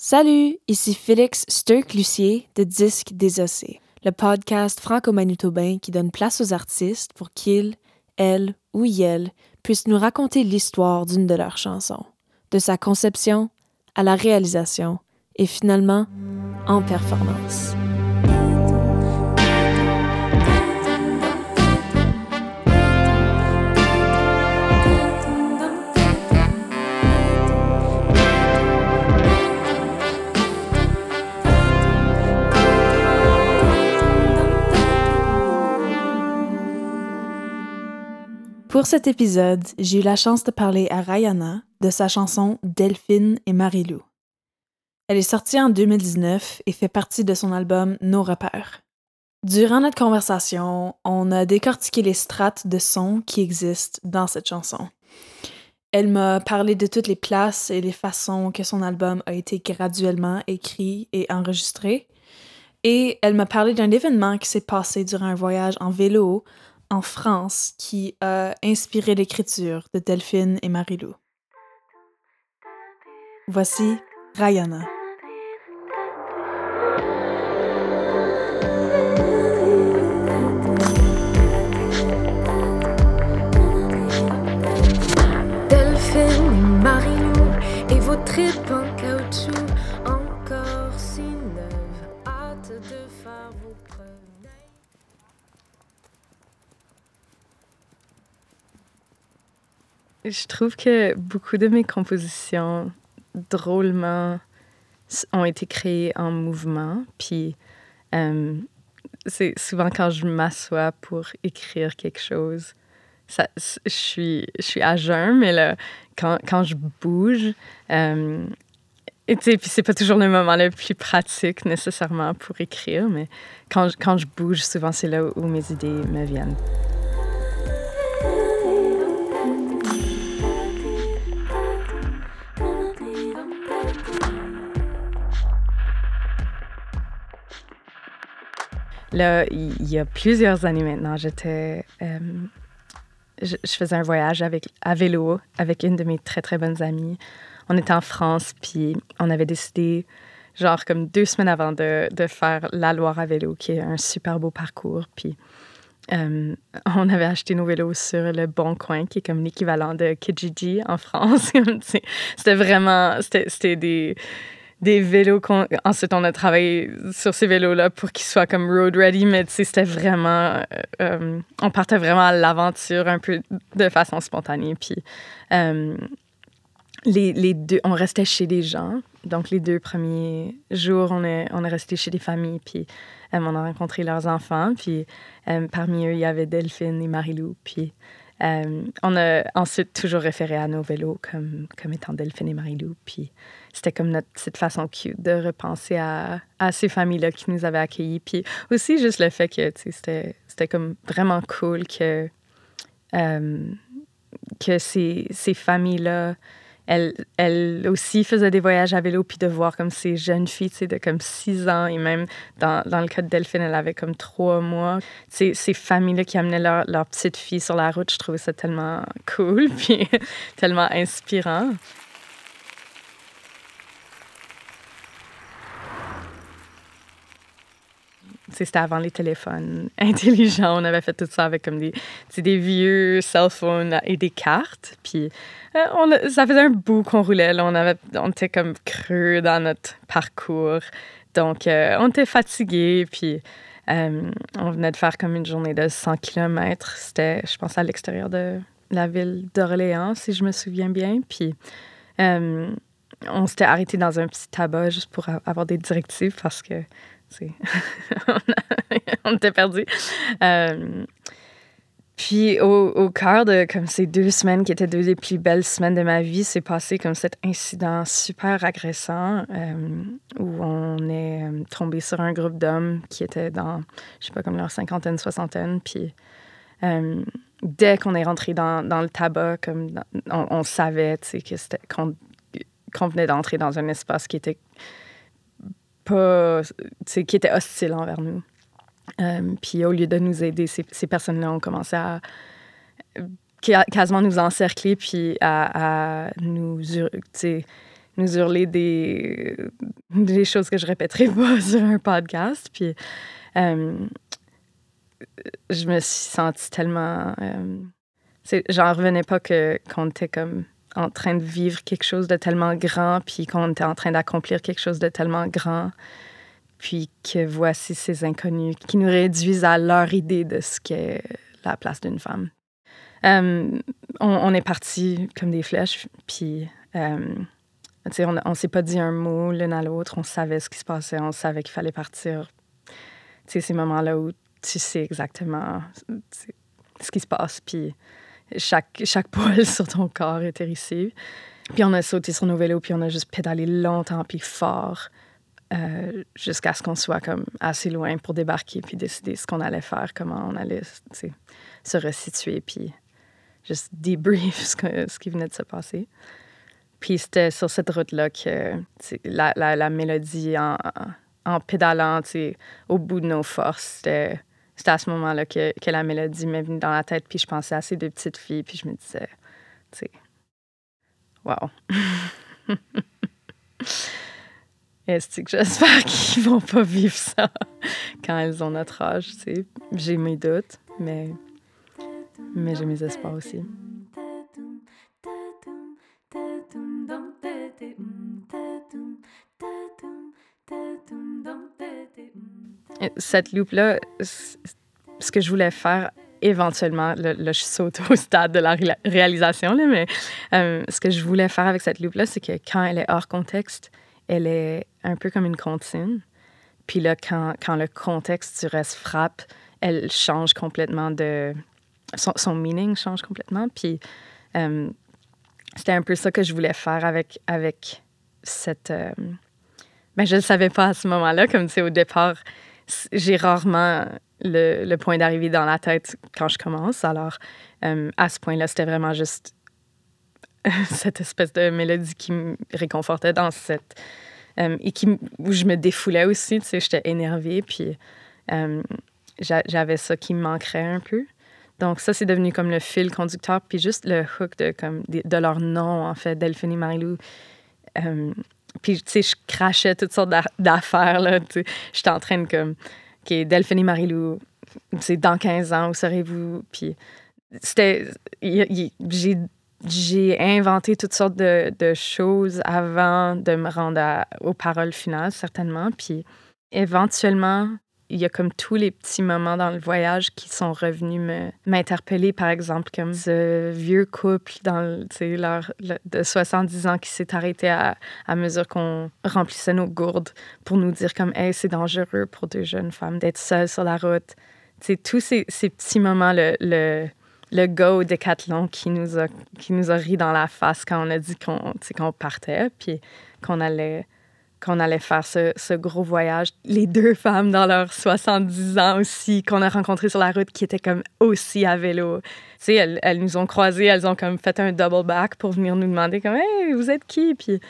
Salut, ici Félix Sturck-Lucier de Disque Désossé, le podcast franco-manitobain qui donne place aux artistes pour qu'ils, elles ou ils puissent nous raconter l'histoire d'une de leurs chansons, de sa conception à la réalisation et finalement en performance. Pour cet épisode, j'ai eu la chance de parler à Rayana de sa chanson Delphine et Marilou. Elle est sortie en 2019 et fait partie de son album Nos repères. Durant notre conversation, on a décortiqué les strates de sons qui existent dans cette chanson. Elle m'a parlé de toutes les places et les façons que son album a été graduellement écrit et enregistré. Et elle m'a parlé d'un événement qui s'est passé durant un voyage en vélo en France qui a inspiré l'écriture de Delphine et Marilou. Voici Rayana. Delphine et Marilou et vos Je trouve que beaucoup de mes compositions, drôlement, ont été créées en mouvement. Puis, euh, c'est souvent quand je m'assois pour écrire quelque chose, ça, je, suis, je suis à jeun, mais là, quand, quand je bouge, euh, et puis c'est pas toujours le moment le plus pratique nécessairement pour écrire, mais quand, quand je bouge, souvent c'est là où mes idées me viennent. Il y a plusieurs années maintenant, j'étais. euh, je, faisais un voyage avec, à vélo avec une de mes très, très bonnes amies. On était en France, puis on avait décidé, genre, comme deux semaines avant de, faire la Loire à vélo, qui est un super beau parcours. Puis euh, on avait acheté nos vélos sur le Bon Coin, qui est comme l'équivalent de Kijiji en France. C'était vraiment. C'était des des vélos. Ensuite, on a travaillé sur ces vélos-là pour qu'ils soient comme road ready, mais c'était vraiment... euh, euh, on partait vraiment à l'aventure un peu de façon spontanée. Puis euh, les, les deux... On restait chez des gens. Donc, les deux premiers jours, on est, on est resté chez des familles, puis on a rencontré leurs enfants. Puis parmi eux, il y avait Delphine et Marilou. Puis on a ensuite toujours référé à nos vélos comme, comme étant Delphine et Marilou. Puis c'était comme notre petite façon cute de repenser à, à ces familles-là qui nous avaient accueillis. Puis aussi juste le fait que tu sais, c'était, c'était comme vraiment cool que, euh, que ces, ces familles-là, elles, elles aussi faisaient des voyages à vélo, puis de voir comme ces jeunes filles, tu sais, de comme 6 ans, et même dans, dans le cas de Delphine, elle avait comme 3 mois. Ces, ces familles-là qui amenaient leur, leur petite fille sur la route, je trouvais ça tellement cool, puis tellement inspirant. Tu sais, C'était avant les téléphones intelligents. On avait fait tout ça avec comme des, des vieux cell phones et des cartes. Puis euh, on ça faisait un bout qu'on roulait. Là. On, avait, on était comme creux dans notre parcours. Donc, euh, on était fatigués. Puis euh, on venait de faire comme une journée de 100 km. C'était, je pense, à l'extérieur de la ville d'Orléans, si je me souviens bien. Puis on s'était arrêté dans un petit tabac juste pour avoir des directives parce que on, était perdus. Euh, puis au, cœur de comme ces deux semaines qui étaient deux des plus belles semaines de ma vie, c'est passé comme cet incident super agressant euh, où on est euh, tombé sur un groupe d'hommes qui étaient dans, je sais pas, comme leur cinquantaine, soixantaine. Puis euh, dès qu'on est rentré dans, dans le tabac, comme dans- on, on savait, qu'on venait d'entrer dans un espace qui était pas, qui était hostile envers nous. Euh, puis au lieu de nous aider, ces, personnes-là ont commencé à quasiment nous encercler puis à, nous, hurler des, choses que je répéterai pas sur un podcast. Puis euh, je me suis sentie tellement. Euh, J'en revenais pas qu'on était comme en train de vivre quelque chose de tellement grand, puis qu'on était en train d'accomplir quelque chose de tellement grand, puis que voici ces inconnus qui nous réduisent à leur idée de ce qu'est la place d'une femme. Euh, on, est parti comme des flèches, puis euh, on ne s'est pas dit un mot l'un à l'autre, on savait ce qui se passait, on savait qu'il fallait partir. sais, ces moments-là où tu sais exactement ce qui se passe, puis chaque, chaque poil sur ton corps est hérissé. Puis on a sauté sur nos vélos, puis on a juste pédalé longtemps, puis fort, euh, jusqu'à ce qu'on soit comme assez loin pour débarquer, puis décider ce qu'on allait faire, comment on allait se resituer, puis juste débrief ce, ce qui venait de se passer. Puis c'était sur cette route-là que la, la, la, mélodie en, en pédalant au bout de nos forces, c'était c'était à ce moment-là que, que, la mélodie m'est venue dans la tête, puis je pensais à ces deux petites filles, puis je me disais, tu sais, wow. Est-ce que j'espère qu'ils vont pas vivre ça quand elles ont notre âge, tu sais? J'ai mes doutes, mais, mais j'ai mes espoirs aussi. Cette loupe-là, ce que je voulais faire éventuellement, là, je saute au stade de la réalisation, là, mais euh, ce que je voulais faire avec cette loupe-là, c'est que quand elle est hors contexte, elle est un peu comme une comptine. Puis là, quand, quand le contexte du reste frappe, elle change complètement de... Son, meaning change complètement. Puis euh, c'était un peu ça que je voulais faire avec, avec cette... Euh, ben, je ne le savais pas à ce moment-là, comme c'est au départ, j'ai rarement le, point d'arrivée dans la tête quand je commence. Alors, euh, à ce point-là, c'était vraiment juste cette espèce de mélodie qui me réconfortait dans cette. Euh, et qui, où je me défoulais aussi, tu sais, j'étais énervée, puis euh, j'avais ça qui me manquerait un peu. Donc, ça, c'est devenu comme le fil conducteur, puis juste le hook de, comme, de, leur nom, en fait, Delphine et Marilou. Puis, tu sais, je crachais toutes sortes d'affaires, là. J'étais en train de, comme, OK, Delphine et Marilou, c'est dans 15 ans, où serez-vous? Puis, c'était. J'ai inventé toutes sortes de, choses avant de me rendre aux paroles finales, certainement. Puis, éventuellement, il y a comme tous les petits moments dans le voyage qui sont revenus m'interpeller, par exemple, comme ce vieux couple dans leur, de 70 ans qui s'est arrêté à, à mesure qu'on remplissait nos gourdes pour nous dire comme hey, c'est dangereux pour deux jeunes femmes d'être seules sur la route. C'est tous ces, ces, petits moments, le, le, le go décathlon qui nous, a, qui nous a ri dans la face quand on a dit qu'on qu'on partait, puis qu'on allait qu'on allait faire ce, gros voyage. Les deux femmes dans leurs 70 ans aussi, qu'on a rencontrées sur la route, qui étaient comme aussi à vélo. Tu sais, elles, nous ont croisées, elles ont comme fait un double back pour venir nous demander comme « Hey, vous êtes qui? » Puis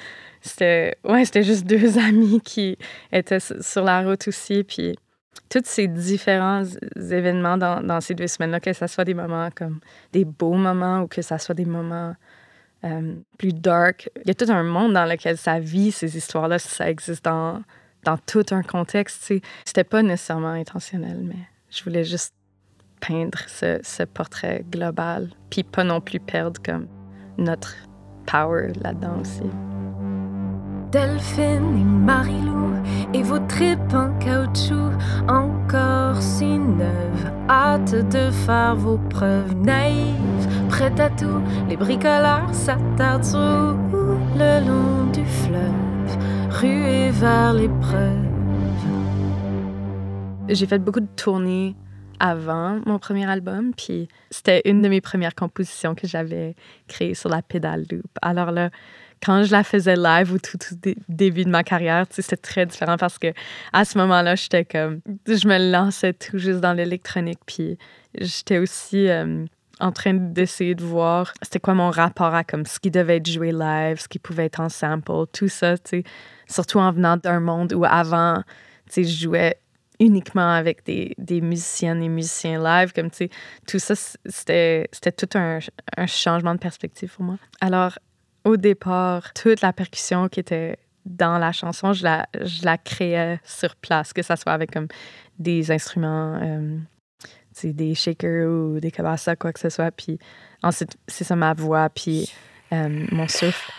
c'était... Ouais, c'était juste deux amis qui étaient sur la route aussi. Puis tous ces différents événements dans, dans ces deux semaines-là, que ce soit des moments comme des beaux moments ou que ce soit des moments euh, plus dark. Il y a tout un monde dans lequel ça vit, ces histoires-là, ça existe dans, dans tout un contexte. C'était pas nécessairement intentionnel, mais je voulais juste peindre ce, ce portrait global, puis pas non plus perdre comme notre power là-dedans aussi. Delphine et Marilou et vos tripes en caoutchouc encore si neuves. Hâte de faire vos preuves naïves, prêtes à tout. Les bricoleurs s'attardent sur le long du fleuve, ruée vers l'épreuve. J'ai fait beaucoup de tournées avant mon premier album, puis c'était une de mes premières compositions que j'avais créées sur la pédale loop. Alors là, quand je la faisais live au tout, début de ma carrière, c'était très différent parce que à ce moment-là, j'étais comme, je me lançais tout juste dans l'électronique, puis j'étais aussi euh, en train d'essayer de voir c'était quoi mon rapport à comme ce qui devait être joué live, ce qui pouvait être en sample, tout ça, tu sais, surtout en venant d'un monde où avant, tu sais, je jouais uniquement avec des, des, musiciennes et musiciens live, comme tu sais, tout ça, c'était tout un, un changement de perspective pour moi. Alors, au départ, toute la percussion qui était dans la chanson, je la, je la créais sur place, que ce soit avec comme des instruments, euh, des shakers ou des cabasses, quoi que ce soit. Puis ensuite, c'est ça ma voix, puis euh, mon souffle.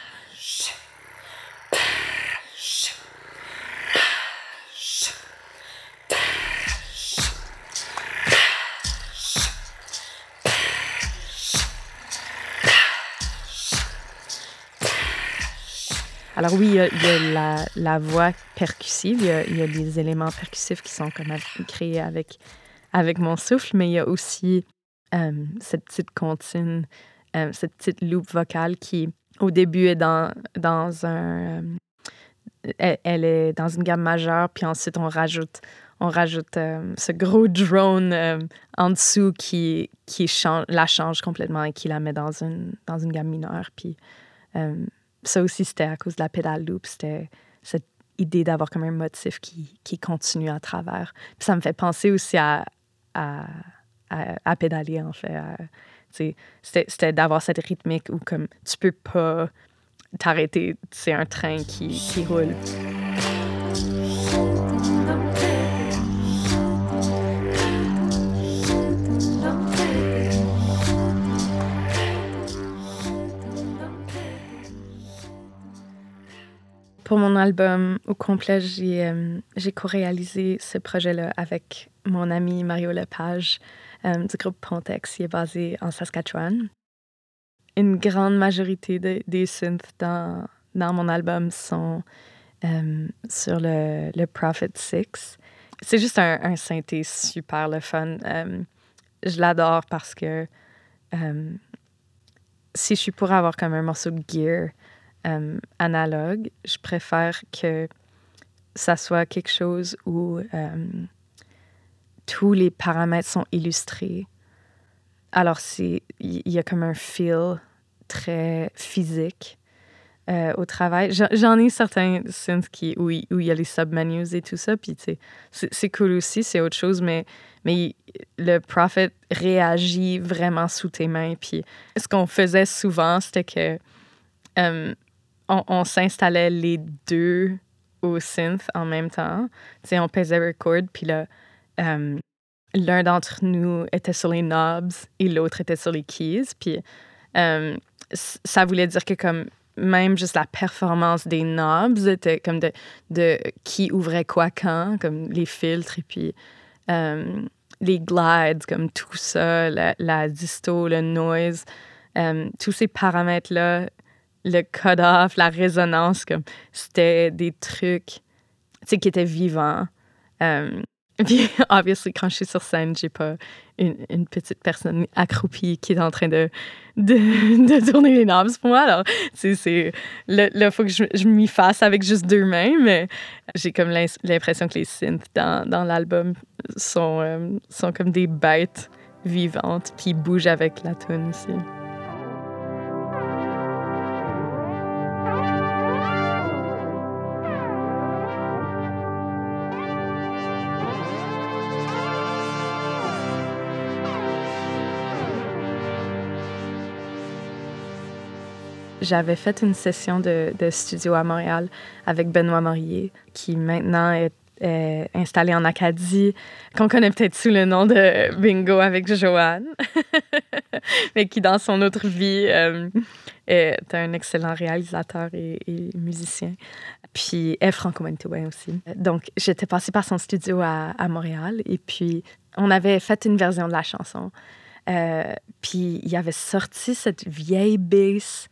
Alors oui, il y a, la, la, voix percussive, il y, a, il y, a, des éléments percussifs qui sont comme créés avec, avec mon souffle, mais il y a aussi euh, cette petite comptine, euh, cette petite loupe vocale qui, au début, est dans, dans un... Euh, elle, est dans une gamme majeure, puis ensuite, on rajoute, on rajoute ce gros drone en dessous qui, qui change, la change complètement et qui la met dans une, dans une gamme mineure. Puis ça aussi, c'était à cause de la pédale loop. C'était cette idée d'avoir comme un motif qui, qui continue à travers. Puis ça me fait penser aussi à, à, à, pédaler, en fait. C'était d'avoir cette rythmique où comme tu peux pas t'arrêter. C'est un train qui, qui roule. Pour mon album au complet, j'ai euh, co-réalisé ce projet-là avec mon ami Mario Lepage euh, du groupe Pontex, qui est basé en Saskatchewan. Une grande majorité des synths dans, dans mon album sont euh, sur le, le, Prophet 6. C'est juste un, un, synthé super le fun. je l'adore parce que si je suis pour avoir comme un morceau de gear, euh, analogue. Je préfère que ça soit quelque chose où euh, tous les paramètres sont illustrés. Alors, il y a comme un feel très physique euh, au travail. J'en ai certains synths qui, où il y a les submenus et tout ça, puis c'est cool aussi, c'est autre chose, mais, mais le Prophet réagit vraiment sous tes mains. Puis ce qu'on faisait souvent, c'était que on, s'installait les deux au synth en même temps. sais, on pesait record, puis là, euh, l'un d'entre nous était sur les knobs et l'autre était sur les keys. Puis euh, ça voulait dire que comme même juste la performance des knobs était comme de, de qui ouvrait quoi quand, comme les filtres et puis euh, les glides, comme tout ça, la, la disto, le noise, tous ces paramètres-là le cut-off, la résonance, comme c'était des trucs qui étaient vivants. Um, puis, obviously, quand je suis sur scène, j'ai pas une, une, petite personne accroupie qui est en train de, de, de tourner les knobs pour moi. Alors, c'est là, faut que je, je m'y fasse avec juste deux mains, mais j'ai comme l'impression que les synths dans, dans l'album sont, euh, sont comme des bêtes vivantes qui bougent avec la tune aussi. J'avais fait une session de, studio à Montréal avec Benoît Morier, qui maintenant est, installé en Acadie, qu'on connaît peut-être sous le nom de Bingo avec Joanne, mais qui, dans son autre vie, euh, est un excellent réalisateur et, musicien. Puis est franco-manitobain aussi. Donc, j'étais passée par son studio à, à, Montréal et puis on avait fait une version de la chanson. Euh, puis il avait sorti cette vieille bass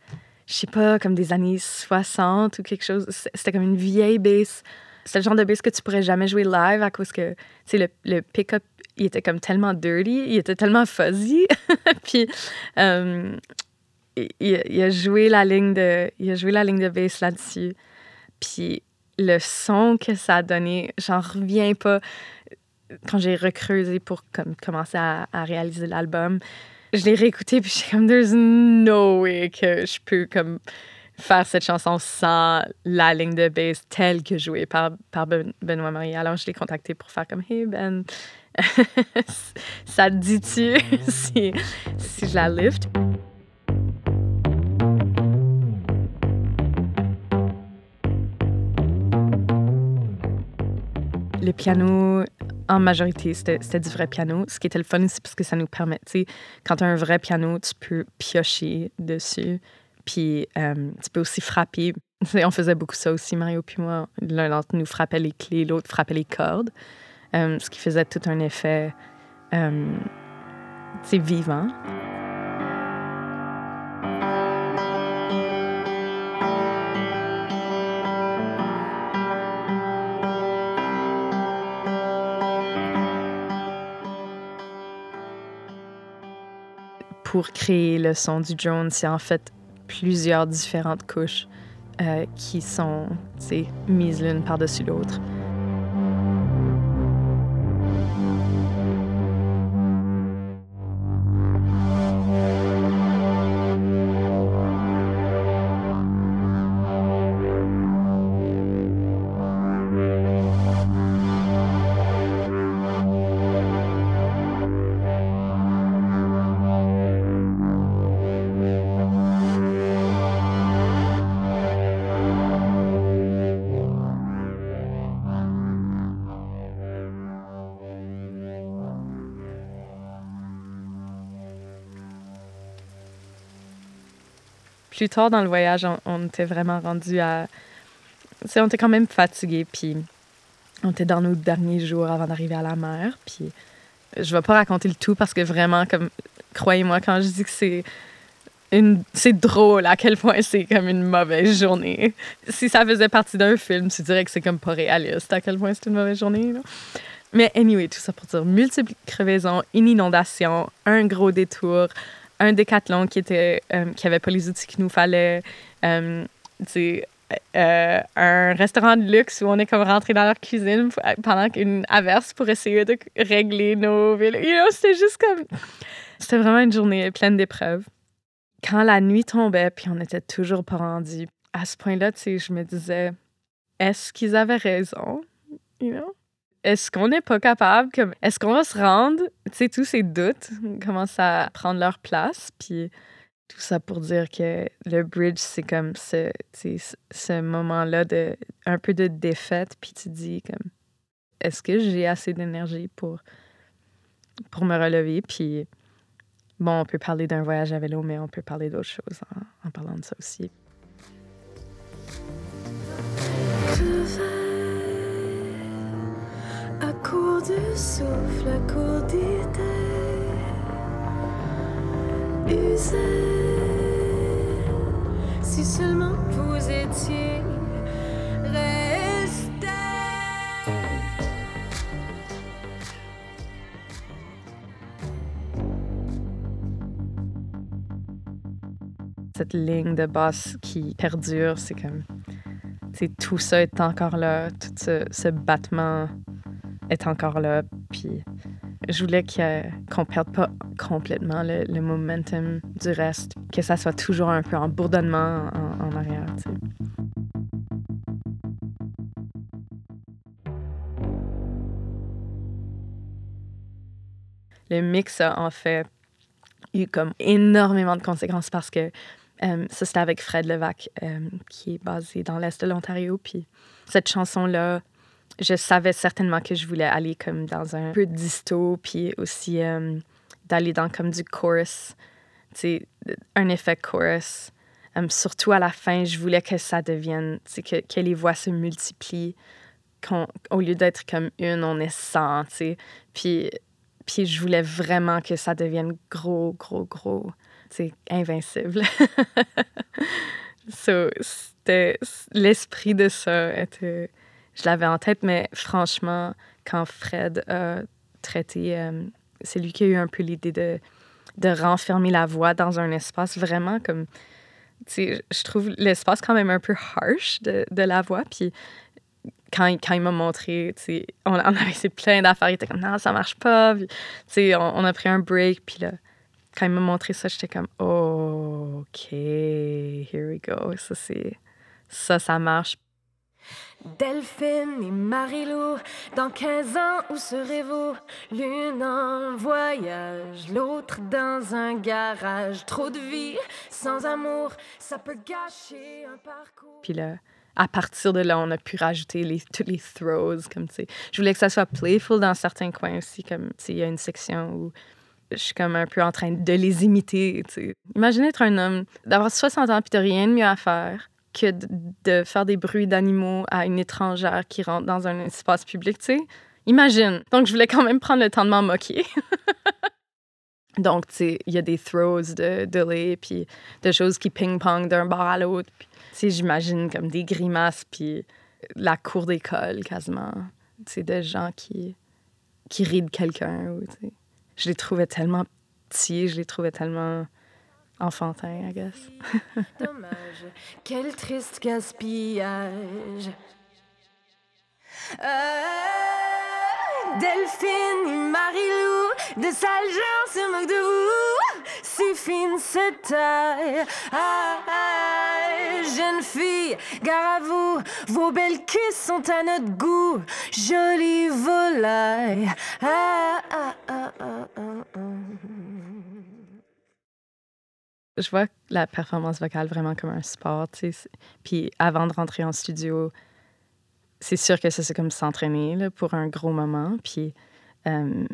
je sais pas, comme des années 60 ou quelque chose. C'était comme une vieille bass. C'était le genre de bass que tu pourrais jamais jouer live à cause que, tu sais, le, le pick-up, il était comme tellement dirty, il était tellement fuzzy. Puis, euh, il, a joué la ligne de, il a joué la ligne de bass là-dessus. Puis, le son que ça a donné, j'en reviens pas. Quand j'ai recreusé pour comme, commencer à, à réaliser l'album, je l'ai réécouté puis suis comme there's no way que je peux comme faire cette chanson sans la ligne de bass telle que jouée par, par ben, Benoît Marie. Alors je l'ai contacté pour faire comme Hey Ben, ça te dit-tu si, si je la lift? Le piano, en majorité, c'était du vrai piano. Ce qui était le fun aussi, parce que ça nous permet, tu sais, quand tu as un vrai piano, tu peux piocher dessus. Puis euh, tu peux aussi frapper. On faisait beaucoup ça aussi, Mario puis moi. L'un d'entre nous frappait les clés, l'autre frappait les cordes. Euh, ce qui faisait tout un effet, euh, c'est vivant. Pour créer le son du drone, c'est en fait plusieurs différentes couches euh, qui sont mises l'une par-dessus l'autre. Plus tard dans le voyage, on, était vraiment rendu à. on était quand même fatigué, puis on était dans nos derniers jours avant d'arriver à la mer. Puis je vais pas raconter le tout parce que vraiment, comme croyez-moi, quand je dis que c'est une, c'est drôle à quel point c'est comme une mauvaise journée. Si ça faisait partie d'un film, tu dirais que c'est comme pas réaliste à quel point c'est une mauvaise journée. Mais anyway, tout ça pour dire multiples crevaisons, une inondation, un gros détour, un décathlon qui était euh, qui avait pas les outils qu'il nous fallait. Euh, euh, un restaurant de luxe où on est comme rentré dans leur cuisine pendant qu'une averse pour essayer de régler nos villes. c'était juste comme. C'était vraiment une journée pleine d'épreuves. Quand la nuit tombait, puis on n'était toujours pas rendu, à ce point-là, je me disais, est-ce qu'ils avaient raison? You know? Est-ce qu'on n'est pas capable, comme, est-ce qu'on va se rendre, tu sais, tous ces doutes commencent à prendre leur place, puis tout ça pour dire que le bridge, c'est comme ce, ce moment-là de un peu de défaite, puis tu dis comme, est-ce que j'ai assez d'énergie pour, pour me relever, puis bon, on peut parler d'un voyage à vélo, mais on peut parler d'autres choses en, en parlant de ça aussi. Si seulement vous étiez. Cette ligne de basse qui perdure, c'est comme. Tout ça est encore là, tout ce battement est encore là. Puis je voulais qu'on ne perde pas complètement le, momentum du reste, que ça soit toujours un peu en bourdonnement en, arrière. Le mix a en fait eu comme énormément de conséquences parce que euh, ça, c'était avec Fred Levac, euh, qui est basé dans l'Est de l'Ontario. Puis cette chanson-là, je savais certainement que je voulais aller comme dans un peu disto, puis aussi euh, d'aller dans comme du chorus, tu un effet chorus. Um, surtout à la fin, je voulais que ça devienne, que, que les voix se multiplient, au lieu d'être comme une, on est 100, tu sais. Puis, puis je voulais vraiment que ça devienne gros, gros, gros, tu invincible. so, l'esprit de ça était je l'avais en tête, mais franchement, quand Fred a traité, euh, c'est lui qui a eu un peu l'idée de, de renfermer la voix dans un espace vraiment comme. Je trouve l'espace quand même un peu harsh de, de la voix. Puis quand, quand il m'a montré, on, on avait essayé plein d'affaires, il était comme non, ça marche pas. Puis, on, on a pris un break. Puis là, quand il m'a montré ça, j'étais comme oh, OK, here we go. Ça, c'est. Ça, ça marche. Delphine et Marilou, dans 15 ans, où serez-vous? L'une en voyage, l'autre dans un garage. Trop de vie sans amour, ça peut gâcher un parcours. Puis là, à partir de là, on a pu rajouter les, tous les throws. Comme, je voulais que ça soit playful dans certains coins aussi. Comme il y a une section où je suis comme un peu en train de les imiter. Imaginez être un homme, d'avoir 60 ans puis de rien de mieux à faire que de, faire des bruits d'animaux à une étrangère qui rentre dans un espace public, tu sais? Imagine. Donc, je voulais quand même prendre le temps de m'en moquer. Donc, tu sais, il y a des throws de, de lait, puis de choses qui ping-pong d'un bar à l'autre. Tu sais, j'imagine comme des grimaces, puis la cour d'école, quasiment. Tu sais, des gens qui, qui de quelqu'un. Je les trouvais tellement petits, je les trouvais tellement enfantin, I guess. Dommage. Quel triste gaspillage. Euh, Delphine, Marie-Lou, de sales gens se moquent de vous. Si fine cette taille. Ah, ah, jeune fille, gare à vous. Vos belles kisses sont à notre goût. Jolie volaille. Ah, ah, ah, ah, ah, je vois la performance vocale vraiment comme un sport. Puis avant de rentrer en studio, c'est sûr que ça, c'est comme s'entraîner pour un gros moment. Puis euh,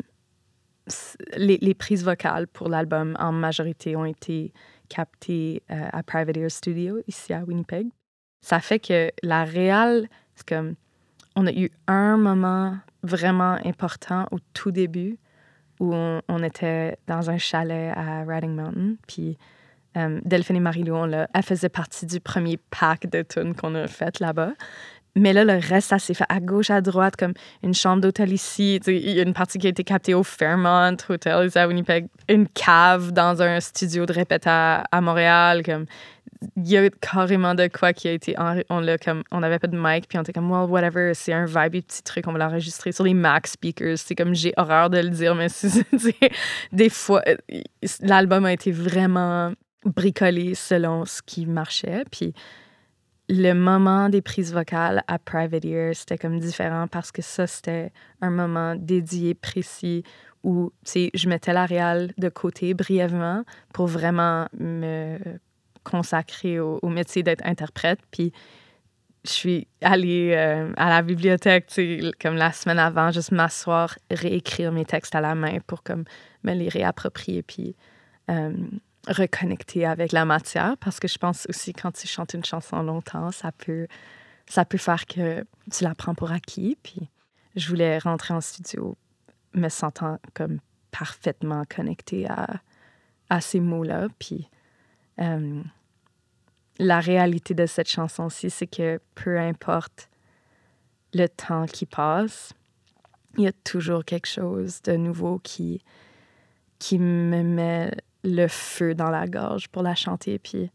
les, les, prises vocales pour l'album, en majorité, ont été captées euh, à Private Ear Studio, ici à Winnipeg. Ça fait que la réelle, c'est comme, on a eu un moment vraiment important au tout début où on, on était dans un chalet à Riding Mountain. Puis euh, Delphine et Marie-Lou, elle faisait partie du premier pack de tunes qu'on a fait là-bas. Mais là, le reste, ça s'est fait à gauche, à droite, comme une chambre d'hôtel ici. Il y a une partie qui a été captée au Fairmont Hotel à Winnipeg, une cave dans un studio de répète à, Montréal. Comme, il y a carrément de quoi qui a été. On, l'a comme, on avait pas de mic, puis on était comme, well, whatever, c'est un vibe, petit truc, on va l'enregistrer sur les Mac speakers. C'est comme, j'ai horreur de le dire, mais c'est, des fois, euh, l'album a été vraiment bricolé selon ce qui marchait. Puis le moment des prises vocales à Private Ear, c'était comme différent parce que ça, c'était un moment dédié, précis, où je mettais la réal de côté brièvement pour vraiment me consacrer au, métier d'être interprète. Puis je suis allée euh, à la bibliothèque, comme la semaine avant, juste m'asseoir, réécrire mes textes à la main pour comme me les réapproprier. Puis euh, reconnecter avec la matière parce que je pense aussi quand tu chantes une chanson longtemps, ça peut, ça peut faire que tu la prends pour acquis. Puis je voulais rentrer en studio me sentant comme parfaitement connectée à, à ces mots-là. Puis euh, la réalité de cette chanson-ci, c'est que peu importe le temps qui passe, il y a toujours quelque chose de nouveau qui, qui me met le feu dans la gorge pour la chanter. Puis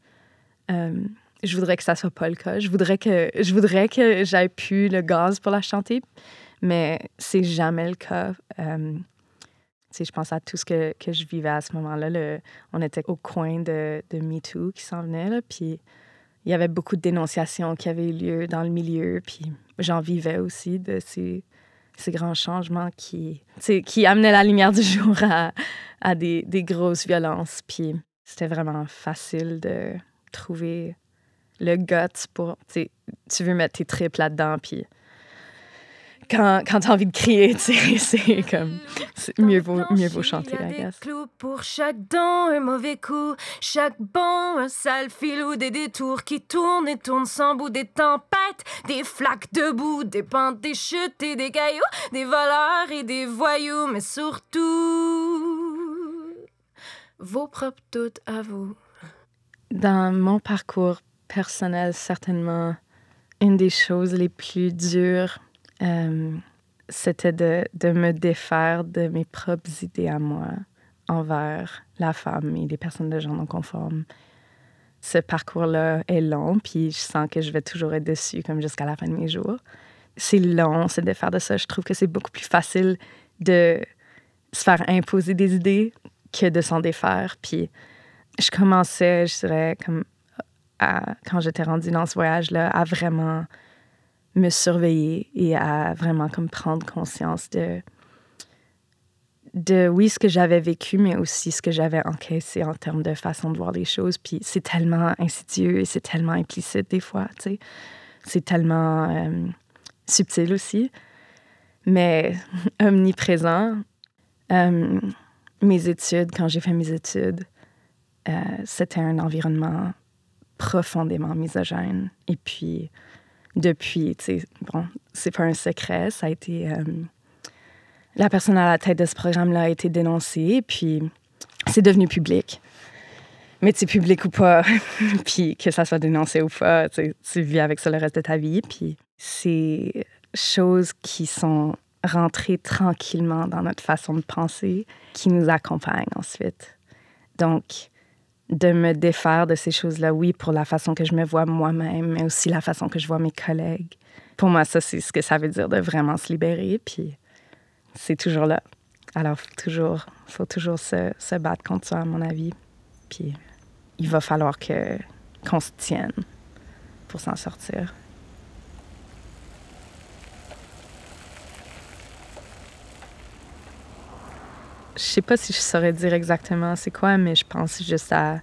euh, je voudrais que ça soit pas le cas. Je voudrais que je voudrais le gaz pour la chanter, mais c'est jamais le cas. Euh, je pense à tout ce que, je vivais à ce moment-là. On était au coin de, de MeToo qui s'en venait, puis il y avait beaucoup de dénonciations qui avaient eu lieu dans le milieu, j'en vivais aussi de ces, ces grands changements qui, qui amenaient la lumière du jour à, des grosses violences. Puis c'était vraiment facile de trouver le guts pour. Tu veux mettre tes tripes là-dedans, puis quand, quand t'as envie de crier, c'est comme. Mieux vaut, mieux vaut chanter, I guess. clous pour chaque dent, un mauvais coup. Chaque banc, un sale filou, des détours qui tournent et tournent sans bout. Des tempêtes, des flaques de boue, des pentes, des chutes et des cailloux. Des voleurs et des voyous, mais surtout. Vos propres doutes à vous. Dans mon parcours personnel, certainement, une des choses les plus dures euh, c'était de, de, me défaire de mes propres idées à moi envers la femme et les personnes de genre non conformes. Ce parcours-là est long, puis je sens que je vais toujours être dessus comme jusqu'à la fin de mes jours. C'est long, se défaire de ça. Je trouve que c'est beaucoup plus facile de se faire imposer des idées que de s'en défaire. Puis je commençais, je dirais, comme à, quand j'étais rendue dans ce voyage-là, à vraiment me surveiller et à vraiment comme prendre conscience de, de oui, ce que j'avais vécu, mais aussi ce que j'avais encaissé en termes de façon de voir les choses. Puis c'est tellement insidieux et c'est tellement implicite des fois, tu sais. c'est tellement euh, subtil aussi, mais omniprésent. Euh, mes études, quand j'ai fait mes études, euh, c'était un environnement profondément misogyne. Et puis, depuis, tu sais, bon, c'est pas un secret, ça a été. la personne à la tête de ce programme-là a été dénoncée, puis c'est devenu public mais tu public ou pas, puis que ça soit dénoncé ou pas, tu vis avec ça le reste de ta vie. Puis c'est choses qui sont rentrées tranquillement dans notre façon de penser, qui nous accompagnent ensuite. Donc, de me défaire de ces choses-là, oui, pour la façon que je me vois moi-même, mais aussi la façon que je vois mes collègues. Pour moi, ça, c'est ce que ça veut dire de vraiment se libérer, puis c'est toujours là. Alors, toujours, faut toujours se, se battre contre ça, à mon avis. Puis il va falloir que qu'on se tienne pour s'en sortir. Je sais pas si je saurais dire exactement c'est quoi, mais je pense juste à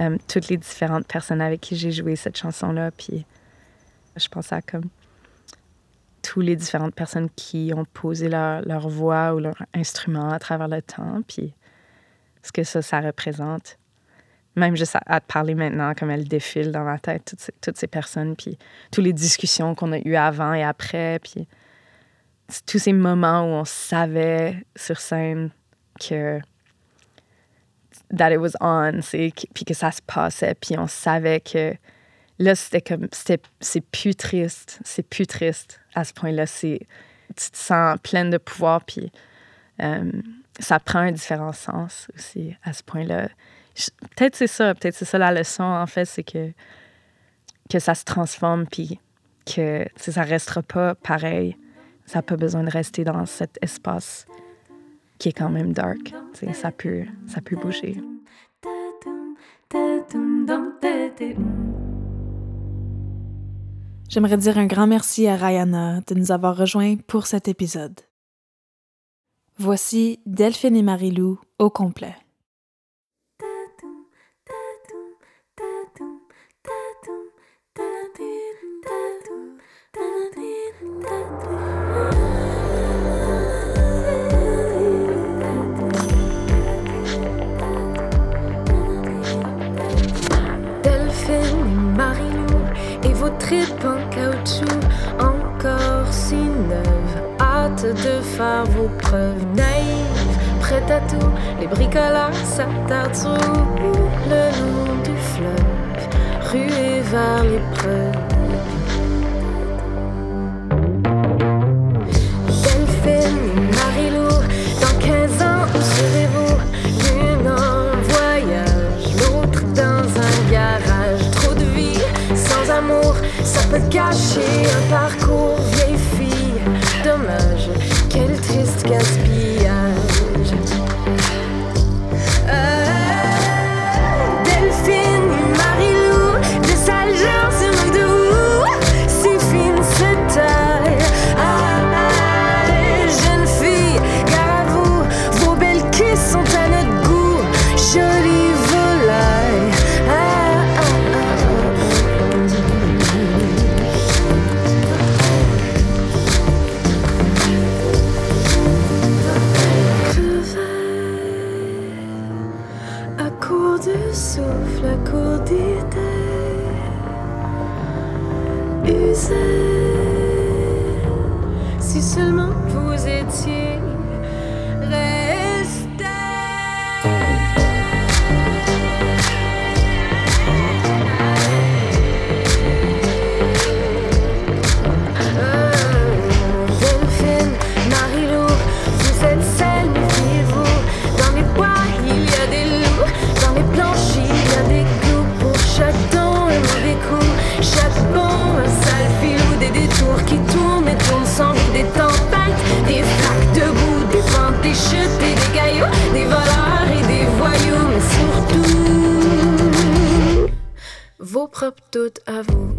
euh, toutes les différentes personnes avec qui j'ai joué cette chanson-là. Puis je pense à comme toutes les différentes personnes qui ont posé leur, leur voix ou leur instrument à travers le temps. Puis ce que ça, ça représente même juste à, te parler maintenant, comme elle défile dans ma tête, toutes ces, toutes ces personnes, puis toutes les discussions qu'on a eues avant et après, puis tous ces moments où on savait sur scène que that it was on, puis que ça se passait, puis on savait que là, c'était comme, c'est plus triste, c'est plus triste à ce point-là, c'est, tu te sens pleine de pouvoir, puis euh, ça prend un différent sens aussi à ce point-là peut-être c'est ça, peut-être c'est ça la leçon, en fait, c'est que, que ça se transforme, puis que ça restera pas pareil. Ça n'a pas besoin de rester dans cet espace qui est quand même dark. Ça peut, ça bouger. J'aimerais dire un grand merci à Rayana de nous avoir rejoints pour cet épisode. Voici Delphine et Marilou au complet. Tripes en caoutchouc, encore si neuve. Hâte de faire vos preuves naïves, prête à tout. Les bricolards s'attardent sur le long du fleuve, ruée vers l'épreuve. à vous.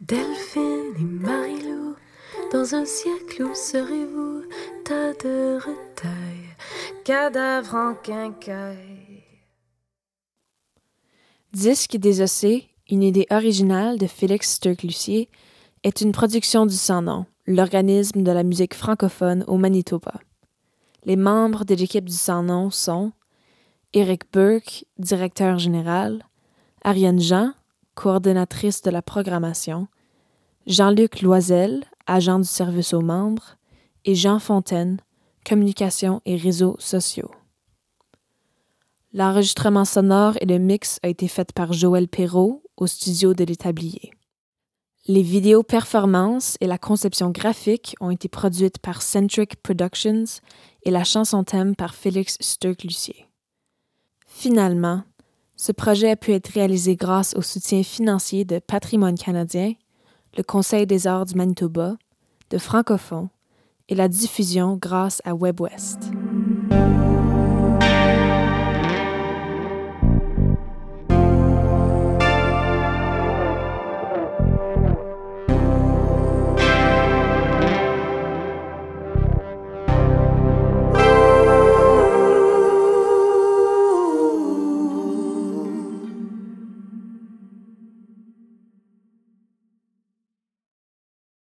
Delphine et Marilou, dans un siècle où serez-vous Tas de retail, cadavre en quincaille? Disque des Océes, une idée originale de Félix Sturck-Lucier, est une production du sans nom l'organisme de la musique francophone au Manitoba. Les membres de l'équipe du Sans-Nom sont Eric Burke, directeur général, Ariane Jean, coordonnatrice de la programmation, Jean-Luc Loisel, agent du service aux membres, et Jean Fontaine, communication et réseaux sociaux. L'enregistrement sonore et le mix a été fait par Joël Perrault au studio de l'Établier. Les vidéos performances et la conception graphique ont été produites par Centric Productions et la chanson thème par Félix Sturck-Lucier. Finalement, ce projet a pu être réalisé grâce au soutien financier de Patrimoine canadien, le Conseil des arts du Manitoba, de Francophone et la diffusion grâce à WebWest. West.